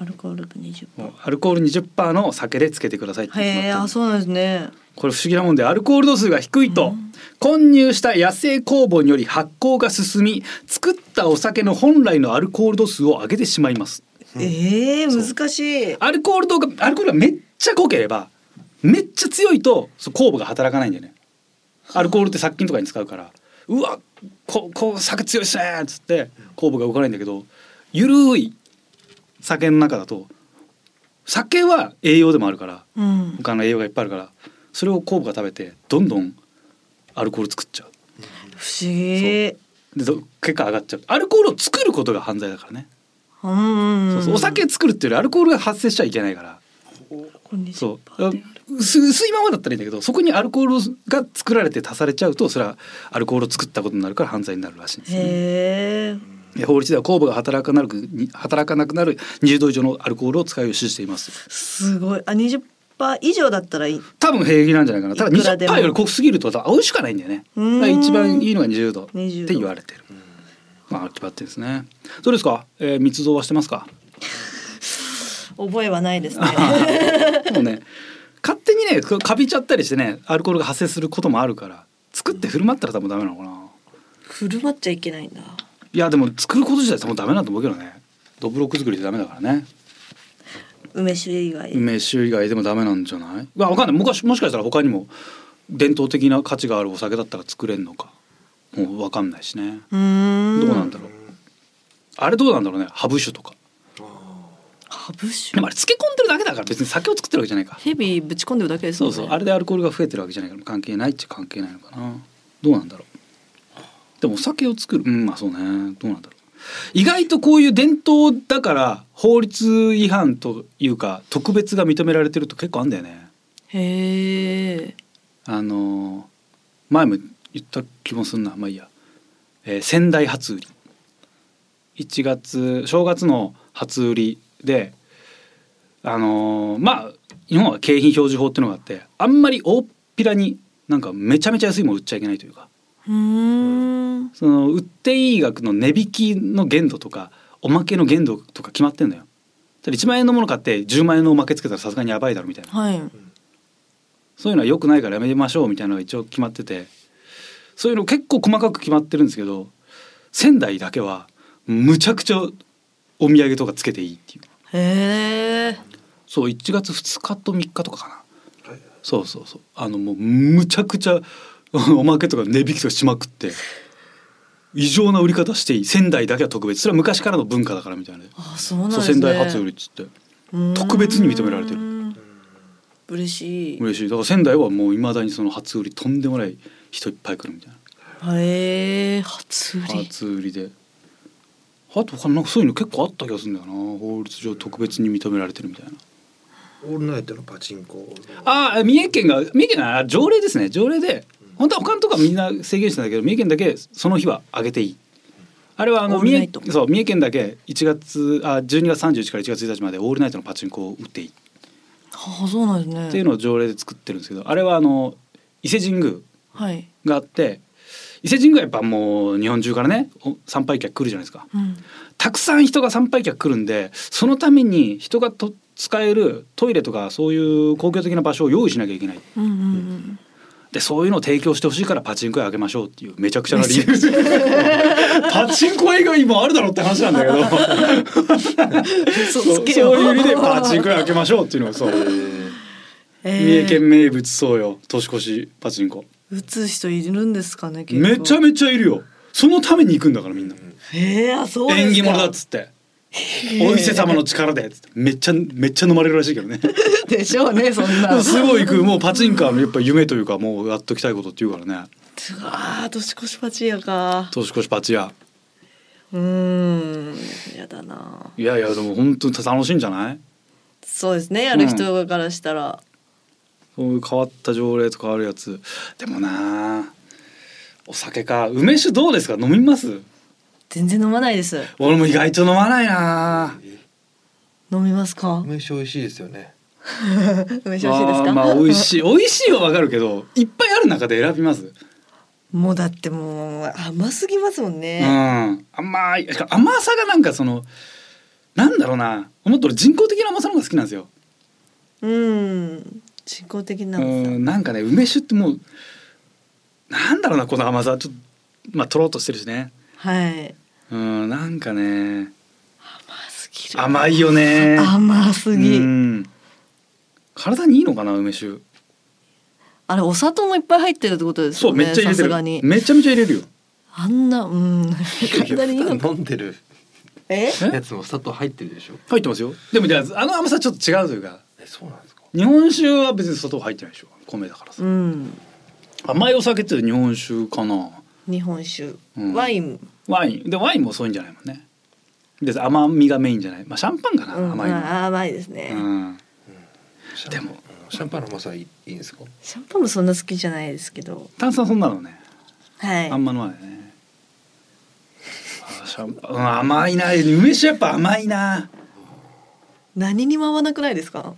アルコール分二十もうアルコール20%の酒でつけてくださいって決まってへえ、るあ、そうなんですね。これ不思議なもんでアルコール度数が低いと、混入した野生酵母により発酵が進み作ったお酒の本来のアルコール度数を上げてしまいますええ、そう難しい。アルコール度がアルコールがめっちゃ濃ければめっちゃ強いと酵母が働かないんだよねアルコールって殺菌とかに使うからうわここう酒強いっすねっつって酵母が動かないんだけどゆるい酒の中だと酒は栄養でもあるからうん。他の栄養がいっぱいあるからそれを酵母が食べてどんどんアルコール作っちゃう不思議。でど結果上がっちゃうアルコールを作ることが犯罪だからね、うん。そうそう。お酒作るっていうよりアルコールが発生しちゃいけないから。そう。薄薄いままだったらいいんだけどそこにアルコールが作られて足されちゃうとそれはアルコールを作ったことになるから犯罪になるらしいんですね。法律では酵母が働かなくに働かなくなる20度以上のアルコールを使うよう指示していますすごい。あ、二十パー以上だったらいい。多分平気なんじゃないかな。ただ20%いくらでも。より濃すぎると美味しくはないんだよね。一番いいのが20度って20度言われてるまあ決まってですね。どうですか、えー、密造はしてますか？覚えはないですね。もうね勝手にねかびちゃったりしてねアルコールが発生することもあるから作って振る舞ったら多分ダメなのかな。振る舞っちゃいけないんだ。いやでも作ること自体多分ダメだと思うけどね。ドブロック作りってダメだからね。梅酒以外。梅酒以外でもダメなんじゃない？わわかんない。昔もしかしたら他にも伝統的な価値があるお酒だったら作れんのかもうわかんないしね。うどうなんだろう。あれどうなんだろうね。ハブ酒とか。ハブ酒？でもあれ漬け込んでるだけだから別に酒を作ってるわけじゃないか。ヘビぶち込んでるだけですね。そうそう。あれでアルコールが増えてるわけじゃないから関係ないっちゃ関係ないのかな。どうなんだろう。でもお酒を作る。うんまあそうね。どうなんだろう。意外とこういう伝統だから法律違反というか特別が認められてると結構あんだよね。へえあのー前も言った気もすんな。まあいいや、えー仙台初売り。1月正月の初売りであのーまあ日本は景品表示法っていうのがあってあんまり大っぴらになんかめちゃめちゃ安いもの売っちゃいけないというか。その売っていい額の値引きの限度とかおまけの限度とか決まってんだよ。だ1万円のもの買って10万円のおまけつけたらさすがにやばいだろみたいな。はい。そういうのは良くないからやめましょうみたいなのが一応決まっててそういうの結構細かく決まってるんですけど仙台だけはむちゃくちゃお土産とかつけていいっていう。へえそう1月2日と3日とかかな。そうそうそう。あのもうむちゃくちゃ おまけとか値引きとかしまくって異常な売り方していい。仙台だけは特別。それは昔からの文化だからみたいな。あそうなんですね。そう仙台初売りっつって。特別に認められてる。る嬉しい。嬉しい。だから仙台はもういまだにその初売りとんでもない人いっぱい来るみたいな。へえ初売り。初売りで。あと他なんかそういうの結構あった気がするんだよな。法律上特別に認められてるみたいな。オールナイトのパチンコ。ああ三重県が三重県が条例ですね。条例で本当は他のとこはみんな制限してんだけど三重県だけその日は上げていい。あれはあの三重そう三重県だけ1月あ12月31から1月1日までオールナイトのパチンコを打っていいあそうなんですねっていうのを条例で作ってるんですけどあれはあの伊勢神宮はい、があって伊勢神宮はやっぱもう日本中からねお参拝客来るじゃないですか。うん、たくさん人が参拝客来るんでそのために人がと使えるトイレとかそういう公共的な場所を用意しなきゃいけない。うんうんうん。でそういうのを提供してほしいからパチンコ屋あげましょうっていうめちゃくちゃな理由。パチンコ屋以外もあるだろうって話なんだけど。嘘そういう意味でパチンコ屋あげましょうっていうのがそう。えー。三重県名物そうよ。年越しパチンコ打つ人いるんですかねめちゃめちゃいるよ。そのために行くんだからみんな。えー、あそうですか。縁起物だっつって。お伊勢様の力でっつって。めっちゃめっちゃ飲まれるらしいけどね。でしょうねそんなすごい行く。もうパチンカーのやっぱ夢というかもうやっときたいことっていうからね。うわー年越しパチやか。年越しパチ屋うーんやだな。いやいやでも本当に楽しいんじゃない？そうですねやる人からしたら、変わった条例と変わるやつ。でもなお酒か。梅酒どうですか？飲みます？全然飲まないです。俺も意外と飲まないな飲みますか？梅酒美味しいですよね。梅酒美味しいですか？まあ美味しい。美味しいはわかるけどいっぱいある中で選びます？もうだってもう甘すぎますもんうね、ん。甘い。しかも甘さがなんかそのなんだろうな。もっと俺人工的な甘さの方が好きなんですよ。うん人工的なうんなんかね梅酒ってもうなんだろうなこの甘さちょっとまあとろっとしてるしね。はい。うんなんかね。甘すぎる。甘いよね。甘すぎ、うん。体にいいのかな梅酒。あれお砂糖もいっぱい入ってるってことですそうよねめっちゃ入れてる。さすがに。めちゃめちゃ入れるよ。あんなうん。体にいいのか。飲んでる。え？え？やつも砂糖入ってるでしょ。入ってますよ。でもじゃああの甘さちょっと違うというか。えそうなんですか？日本酒は別に砂糖入ってないでしょ。米だからさ、うん。甘いお酒って日本酒かな。日本酒、うん。ワイン、ワイン。でワインもそういうんじゃないもんね。で甘みがメインじゃない。まあシャンパンかな、うん、甘いの。あ甘いですね、うん。シャンでもシャンパンの甘さいいいいんですか？シャンパンもそんな好きじゃないですけど。炭酸そんなのね。はい。あんま飲まないね。あシャンパン、うん、甘いな。梅酒やっぱ甘いな。何にも合わなくないですか？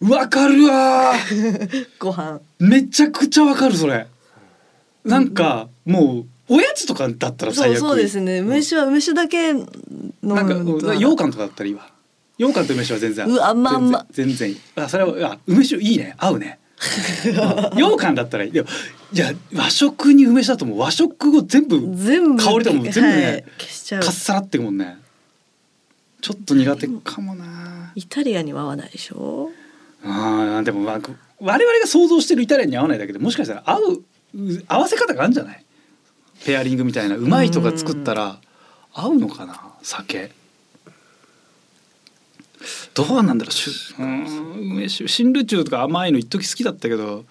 わかるわ。ご飯。めちゃくちゃわかるそれ。なんかもうおやつとかだったら最悪。そうそうですね。梅酒は梅酒だけ飲むなんか羊羹とかだったらいいわ。羊羹と梅酒は全然。うわまあま。あ全然いい。あそれはあ梅酒いいね。合うね。羊羹だったらいい。でもいや和食に梅酒だともう和食を全部全部香りとかも全部ねはい消しちゃう。かっさらってくもんね。ちょっと苦手かもな。イタリアンには合わないでしょ？あでもまあ我々が想像してるイタリアンに合わないだけでもしかしたら合う合わせ方があるんじゃない？ペアリングみたいなうまい人が作ったら合うのかな？酒。どうなんだろう？しゅうん梅酒新ルチューとか甘いの一時好きだったけど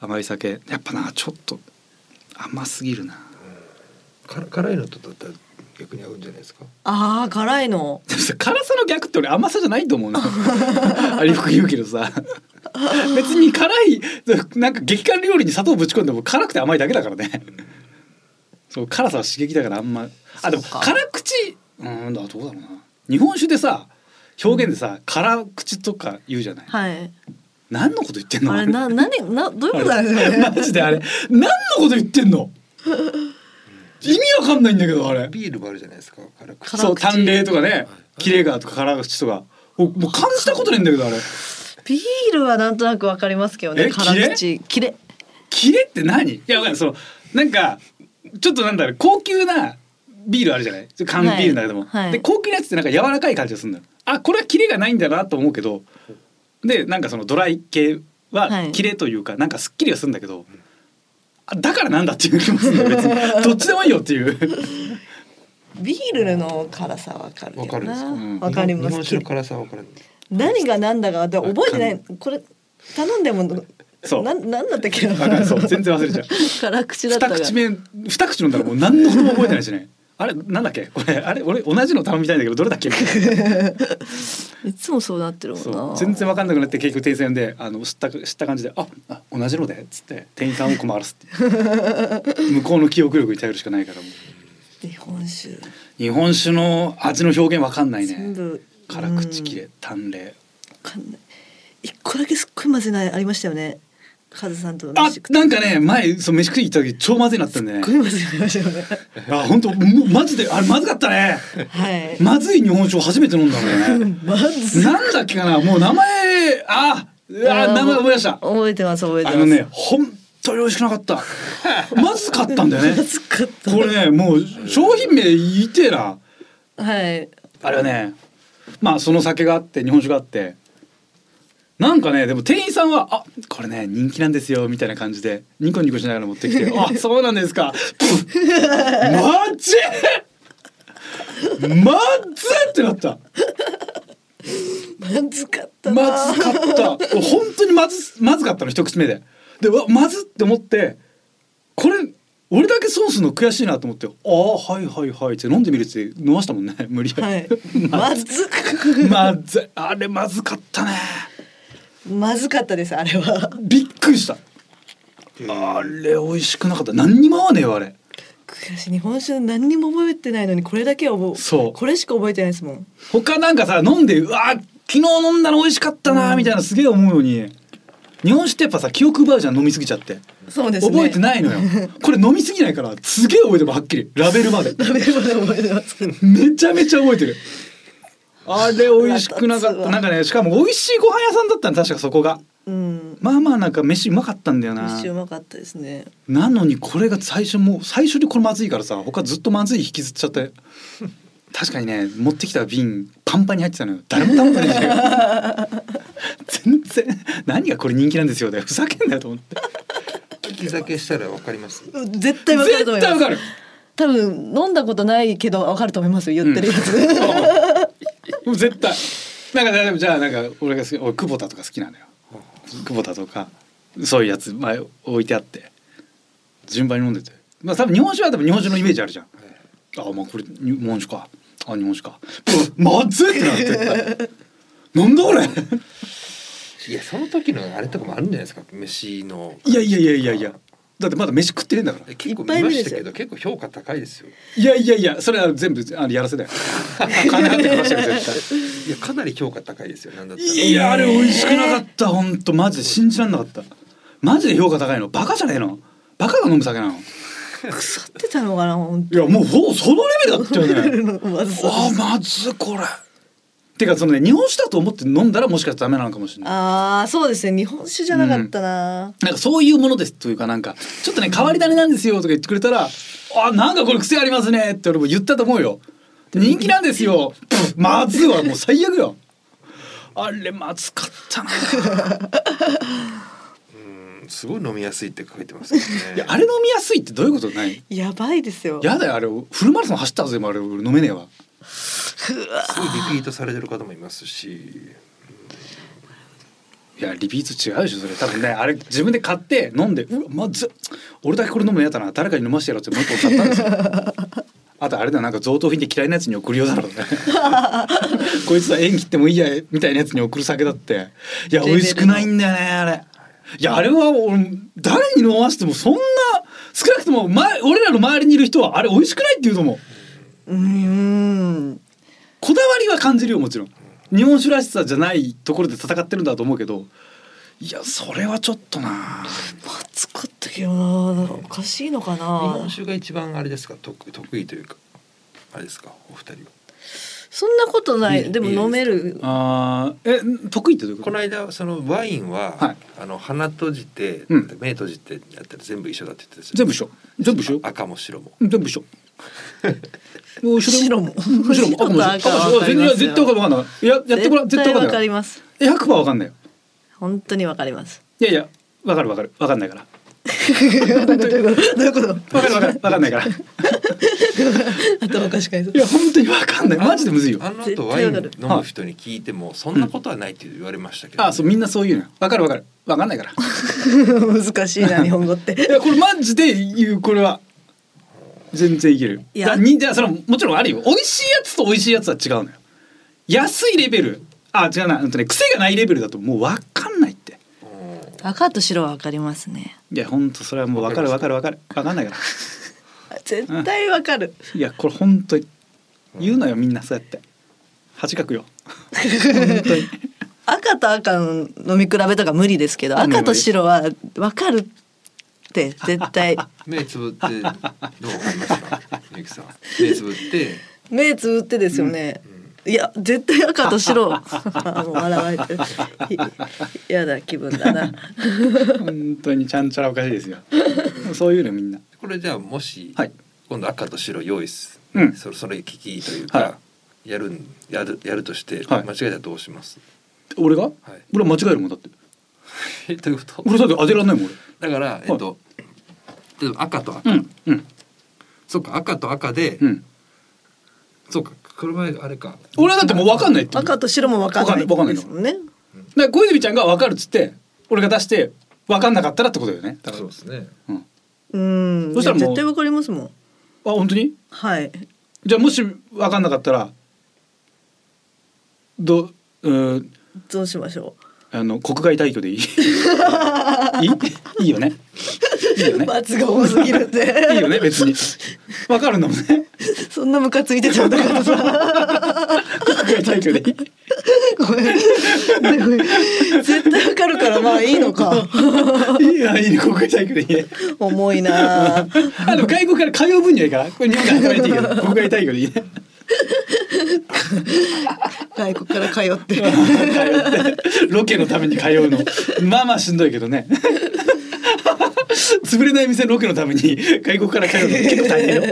甘い酒。やっぱなちょっと甘すぎるな。辛いのとだったら逆に合うんじゃないですか？ああ辛いの。辛さの逆って俺甘さじゃないと思うな。あれよく言うけどさ。別に辛いなんか激辛料理に砂糖ぶち込んでも辛くて甘いだけだからね。そう辛さは刺激だからあんま。あでも辛口うんだどうだろうな。日本酒でさ表現でさ、辛口とか言うじゃない。はい。何のこと言ってんの？あれな何などういうことなんですかねマジであれ。何のこと言ってんの？意味わかんないんだけどあれ。ビールもあるじゃないですか。そう淡麗とかねキレがとか辛口とか。もうもう感じたことないんだけどあれ。ビールはなんとなくわかりますけどねえ辛口。キレキレって何？いやわかんない。そのなんかちょっとなんだろう高級なビールあるじゃない？缶ビールの中でも、はい。はい。で高級なやつってなんか柔らかい感じがするんだよ。あこれはキレがないんだなと思うけど。でなんかそのドライ系ははい。キレというかなんかすっきりはするんだけど、あだからなんだっていう気もするんだよ別に。どっちでもいいよっていう。ビールの辛さわかるよわかるんですかうんかります。辛さはわかる何が何だかで覚えてない。これ頼んでもそう。ななんだったっけそう。全然忘れちゃう。辛口だったが二口目二口飲んだらもう何のことも覚えてないしねあれなんだっけ？こ れあれ俺同じの頼みたいんだけどどれだっけ？い ないつもそうなってるもんそなう。全然わかんなくなって結局店員さんであの知った知った感じで「ああ同じので」っつって店員さんを困らすって 向こうの記憶力に頼るしかないからもう。日本酒。日本酒の味の表現わかんないね。全部。辛口きれ淡麗。わかんない。一個だけすっごいまずいのありましたよねカズさんとあなんかね前そう飯食い行った時超まずいなったんで。ねすっごいまずいのあ本当もうマジであれまずかったね。はい。まずい日本酒を初めて飲んだのね。まずい。なんだっけかなもう名前あうわ名前思い出した。覚えてます覚えてます。あのね本当に美味しくなかった。まずかったんだよね。まずかった。これねもう商品名言いてえな。はい。あれはねまあその酒があって日本酒があってなんかねでも店員さんは「あこれね人気なんですよ」みたいな感じでニコニコしながら持ってきて「あそうなんですか」マジ？まずってなった。まずかったな。まずかった。本当にまずまずかったの一口目で。でうわまずって思ってこれ俺だけソースの悔しいなと思って「ああはいはいはい」って飲んでみるって飲ましたもんね無理やり、はい。まず。まずいあれまずかったねまずかったですあれは。びっくりした。あれ美味しくなかった。何にも合わねえよあれ。悔しい。日本酒何にも覚えてないのにこれだけは覚えそう。これしか覚えてないですもん。他なんかさ飲んでうわ昨日飲んだの美味しかったなみたいなすげえ思うのに。日本酒ってやっぱさ記憶奪うじゃん飲みすぎちゃって。そうですね。覚えてないのよ。これ飲みすぎないからすげえ覚えてるはっきり。ラベルまで。ダメまで覚えてます。めちゃめちゃ覚えてるあれ美味しくなかった。なんかねしかも美味しいご飯屋さんだったの確かそこが。うん。まあまあなんか飯うまかったんだよな。一瞬うまかったですね。なのにこれが最初もう最初にこれまずいからさ他ずっとまずい引きずっちゃって。確かにね持ってきた瓶パンパンに入ってたのよ。誰も頼んでない。じゃん全然何がこれ人気なんですよねふざけんなよと思って。利き酒したらわかります？絶対わかると思います。絶対わかる。多分飲んだことないけどわかると思いますよ。言ってるやつ、もう絶対。なんかじゃあなんか俺が好き俺久保田とか好きなのよ。久保田とかそういうやつ前置いてあって。順番に飲んでて。まあ多分日本酒は多分日本酒のイメージあるじゃん。あまあこれ日本酒か。あ日本酒か。まずいってなってなんだこれ。いやその時のあれとかもあるんじゃないですか。飯の。いやいやいやいやいやだってまだ飯食ってねえんだから。結構いっぱい見ましたけど結構評価高いですよ。いやいやいやそれは全部あのやらせだよ。金払ってかましてる絶いやかなり評価高いですよなんだったいやあれ美味しくなかった本当。マジで信じらんなかった。マジで評価高いの。バカじゃねえの。バカが飲む酒なの。腐ってたのかな本いやもうほそのレベルだったよね。あーまずこれてかそのね日本酒だと思って飲んだらもしかしたらダメなのかもしれない。ああそうですね。日本酒じゃなかったな、なんかそういうものですというかなんかちょっとね変わり種なんですよとか言ってくれたらあなんかこれ癖ありますねって俺も言ったと思うよ。人気なんですよ。まずいわもう最悪よ。あれまずかったな。うんすごい飲みやすいって書いてますね。いやあれ飲みやすいってどういうことない？やばいですよ。やだよあれフルマラソン走ったぜあれ俺飲めねえわすごいリピートされてる方もいますし。いやリピート違うでしょそれ。多分ねあれ自分で買って飲んでうわまずっ。俺だけこれ飲むの嫌だな。誰かに飲ましてやろうってもう一個買ったんですよ。あとあれだなんか贈答品で嫌いなやつに送るようだろうね。こいつは縁切ってもいいやみたいなやつに送る酒だって。いや美味しくないんだよねあれ。いやあれは俺誰に飲ませてもそんな少なくとも前俺らの周りにいる人はあれ美味しくないって言うと思ううーん。こだわりは感じるよもちろん。日本酒らしさじゃないところで戦ってるんだと思うけどいやそれはちょっとな。まずかったけどなおかしいのか日な本酒が一番あれですか？得得意というか。あれですか？お二人は。そんなことない。いいでも飲める。あーえ得意ってどういうこことの間そのワインは、はい。あの鼻閉じて、うん。目閉じてやったら全部一緒だって言ってたんですよ全部一緒。全部一緒。赤も白も。全部一緒 もう一緒だ白も。白も。赤も赤も。全然絶対わかんない。いややってごらん絶対わかんわかない。りますえ100%わかんないよ。本当にわかります。いやいやわかるわかる。わかんないから。どういうこと？わかるわかる。わかんないから。い 頭おかしくないですや本当にわかんない。マジでむずいよ。あの絶後ワイン飲む人に聞いてもそんなことはないって言われましたけど、あそうみんなそう言うのよ。わかるわかる。わかんないから。難しいな日本語って。いやこれマジで言うこれは全然いける。いや。だにじゃあそのもちろんあるよ。美味しいやつと美味しいやつは違うのよ。安いレベル。あ違うな。うんとね癖がないレベルだともうわかんないって。うん赤と白はわかりますね。いやほんとそれはもうわかるわかる。わかるわかんないから。絶対わかる。いやこれ本当に言うのよみんなそうやって。恥かくよ。本当に。赤と赤の飲み比べとか無理ですけど赤と白はわかるって絶対。目つぶってどう思いますか？みゆきさん。目つぶって。目つぶってですよね、いや絶対赤と白。もう笑われてる。いやだ気分だな。本当にちゃんちゃらおかしいですよ。そういうのみんな。これじゃあもし、はい。今度赤と白用意す、うん。それそれ聞きというか、はやるんやるやるとして、はい。間違えたらどうします？俺が、はい。俺は間違えるもんだってえ どういうこと？俺だって当てらんないもんだからえっと、例えば赤と赤、俺うん。うん。そっか赤と赤で、うん。そうかこの前あれか。俺はだってもう分かんないって。赤と白もわかんないわかんないですもんね。だから小泉ちゃんが分かるっつって俺が出して分かんなかったらってことだよね。だから。そうですね。うん、うん。そしたらもう。絶対わかりますもん。あ本当に？はい。じゃあもし分かんなかったらどううん。どうしましょあの国外退去で いい。いいよね。いいようね。罰が多すぎるんで。いいよね別に。分かるんだもんね。そんなムカついてちゃうんだからさ。国外退去でいい。ごめん。でも絶対わかるからまあいいのか。いいやいいね国外退去でいい。ね重いな。ああの外国から通う分にはいいから。これ日本で働いていいけど国外退去でいいね 外国から通って。ロケのために通うの。まあまあしんどいけどね。潰れない店ロケのために外国から通うの結構大変よ。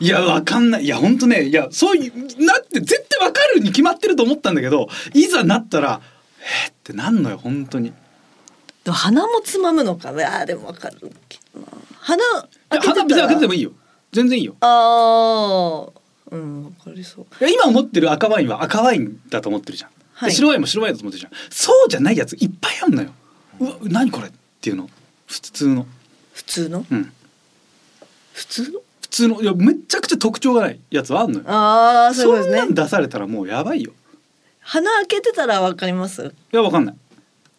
いやわかんない。いやほんとね。いやそういうなって絶対わかるに決まってると思ったんだけどいざなったらえーってなんのよ本当に。鼻もつまむのかな。あーでもわかるけどな。鼻鼻別に開けててもいいよ全然いいよ。ああうんわかりそう。いや今思ってる赤ワインは赤ワインだと思ってるじゃん、ではい。白ワインも白ワインだと思ってるじゃん。そうじゃないやついっぱいあんのよ。うわ何これっていうの。普通の。普通の？うん。普通の？普通の。いやめっちゃくちゃ特徴がないやつはあんのよ。ああそうですね。出されたらもうやばいよ。鼻開けてたらわかります？わいやわかんない。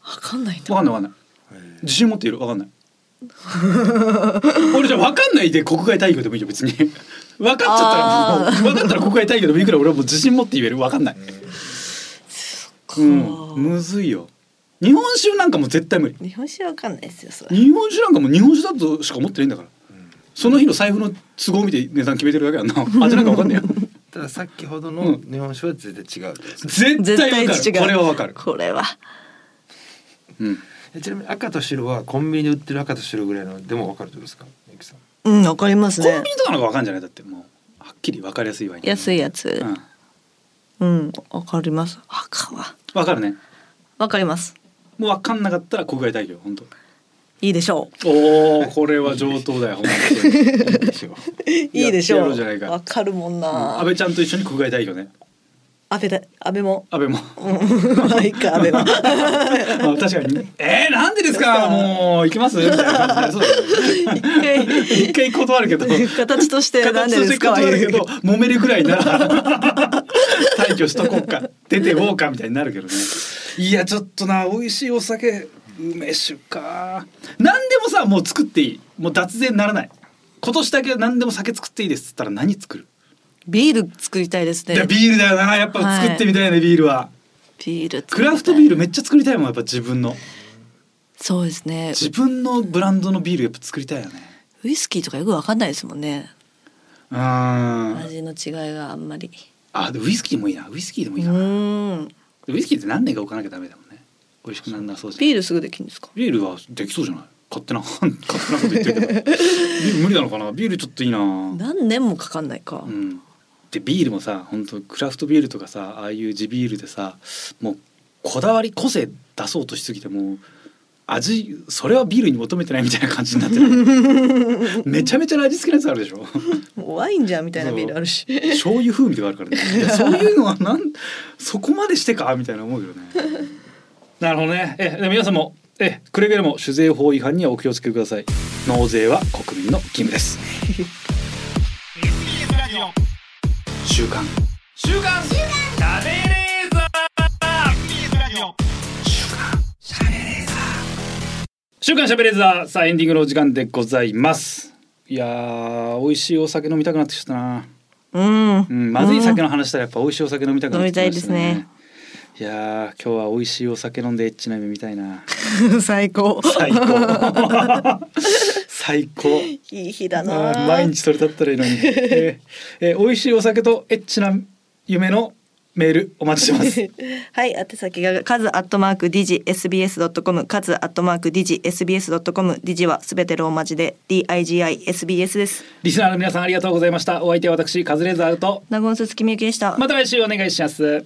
かんないんだ。わかんないわかんない。自信持っている？わかんない 俺じゃわかんないで国外退去でもいいよ別に。分かっちゃったらもう分かったら国外退去でもいいくらい俺はもう自信持って言えるわかんない。うん。むずいよ。日本酒なんかもう絶対無理。日本酒わかんないですよそれ。日本酒なんかもう日本酒だとしか思ってないんだから。その日の財布の都合を見て値段決めてるだけやんな。味なんかわかんないよたださっきほどのうん。日本酒は絶対違う絶対わかる。これはわかる。これは。うん。えちなみに赤と白はコンビニで売ってる赤と白ぐらいのでも分かるってことですか？うんわかりますね。コンビニとかの方がわかんじゃない？だってもうきりわかりやすいワイン安いやつ。うん。うんわかります。赤は。わかるね。わかります。もうわかんなかったら国外退去本当。いいでしょおおこれは上等だよ。いいでしょう。わかるもんな。安倍ちゃんと一緒に国外退去ね安倍だ安倍も。安倍も。うん。まあいいか安倍は。まあ確かに「えー、なんでですか？もう行きます?」みたいな感じになりそうだよね。一回。断るけど。形としてなん形としてでですか断るけど揉めるぐらいなら退去しとこうか。出てこうかみたいになるけどね。いやちょっとな美味しいお酒梅酒か。何でもさもう作っていい。もう脱税にならない。今年だけ何でも酒作っていいですっつったら何作る、ビール作りたいですいやねビールだよな。やっぱ作ってみたいね、ビールは。ビールクラフトビールめっちゃ作りたいもんやっぱ自分の。そうですね。自分のブランドのビールやっぱ作りたいよね。ウイスキーとかよくわかんないですもんね。うん。あ味の違いがあんまり。でウイスキーもいいな。ウイスキーでもういいな、ーん。ウイスキーって何年か置かなきゃダメだもんね。美味しくなんなそうじゃん。ビールすぐできるんですか？ビールはできそうじゃない？勝手な 勝手なこと言ってるけど。ビール無理なのかな？ビールちょっといいな。何年もかかんないか。うんでビールもさ本当クラフトビールとかさああいう地ビールでさもうこだわり個性出そうとしすぎてもう味それはビールに求めてないみたいな感じになってる。めちゃめちゃ味付けのやつあるでしょ？ワインじゃんみたいなビールあるし。醤油風味とかあるからね。そういうのはなんそこまでしてかみたいな思うよね。なるほどね。えで皆さんもえくれぐれも酒税法違反にはお気をつけください。納税は国民の義務です 週刊週刊食べレーザー。TBS ラジオ週刊しゃべれーザー。さあエンディングのお時間でございます。いやー美味しいお酒飲みたくなってきたな。うん。うん、まずい酒の話したらやっぱ美味しいお酒飲みたくなってきました飲みたいですね。いやー今日は美味しいお酒飲ん。でエッチな夢見たいな最高最高最高。いい日だあなー毎日それだったらいいのに、えーえー美味しいお酒とエッチな夢のメールお待ちしてます。はい、宛先がカズアットマークディジ SBS ドットコム、カズアットマークディジ SBS ドットコム、ディジはすべてローマ字で D I G I S B S です。リスナーの皆さんありがとうございました。お相手は私カズレーザーと。名古屋鈴木みゆきでした。また来週お願いします